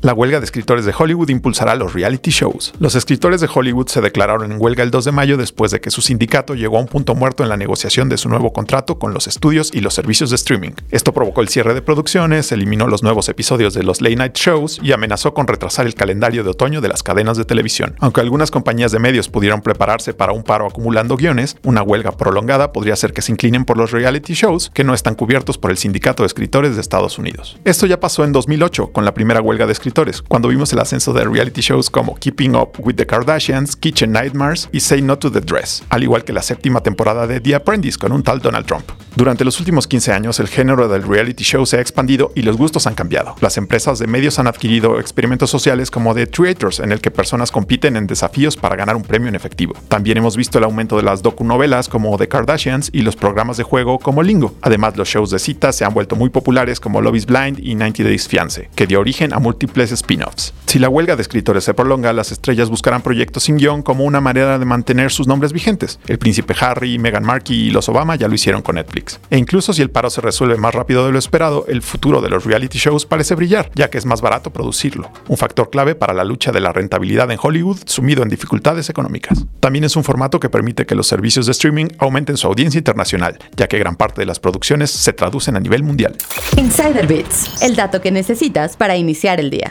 La huelga de escritores de Hollywood impulsará los reality shows. Los escritores de Hollywood se declararon en huelga el 2 de mayo después de que su sindicato llegó a un punto muerto en la negociación de su nuevo contrato con los estudios y los servicios de streaming. Esto provocó el cierre de producciones, eliminó los nuevos episodios de los late night shows y amenazó con retrasar el calendario de otoño de las cadenas de televisión. Aunque algunas compañías de medios pudieron prepararse para un paro acumulando guiones, una huelga prolongada podría hacer que se inclinen por los reality shows que no están cubiertos por el sindicato de escritores de Estados Unidos. Esto ya pasó en 2008 con la primera huelga de escritores cuando vimos el ascenso de reality shows como Keeping Up with the Kardashians, Kitchen Nightmares y Say No to the Dress, al igual que la séptima temporada de The Apprentice con un tal Donald Trump. Durante los últimos 15 años, el género del reality show se ha expandido y los gustos han cambiado. Las empresas de medios han adquirido experimentos sociales como The Creators, en el que personas compiten en desafíos para ganar un premio en efectivo. También hemos visto el aumento de las docunovelas como The Kardashians y los programas de juego como Lingo. Además, los shows de citas se han vuelto muy populares como Love is Blind y 90 Days Fiance, que dio origen a múltiples spin-offs. Si la huelga de escritores se prolonga, las estrellas buscarán proyectos sin guion como una manera de mantener sus nombres vigentes. El príncipe Harry, Meghan Markle y los Obama ya lo hicieron con Netflix. E incluso si el paro se resuelve más rápido de lo esperado, el futuro de los reality shows parece brillar, ya que es más barato producirlo, un factor clave para la lucha de la rentabilidad en Hollywood sumido en dificultades económicas. También es un formato que permite que los servicios de streaming aumenten su audiencia internacional, ya que gran parte de las producciones se traducen a nivel mundial. Insider Bits, el dato que necesitas para iniciar el día.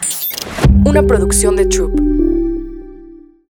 Una producción de Troop.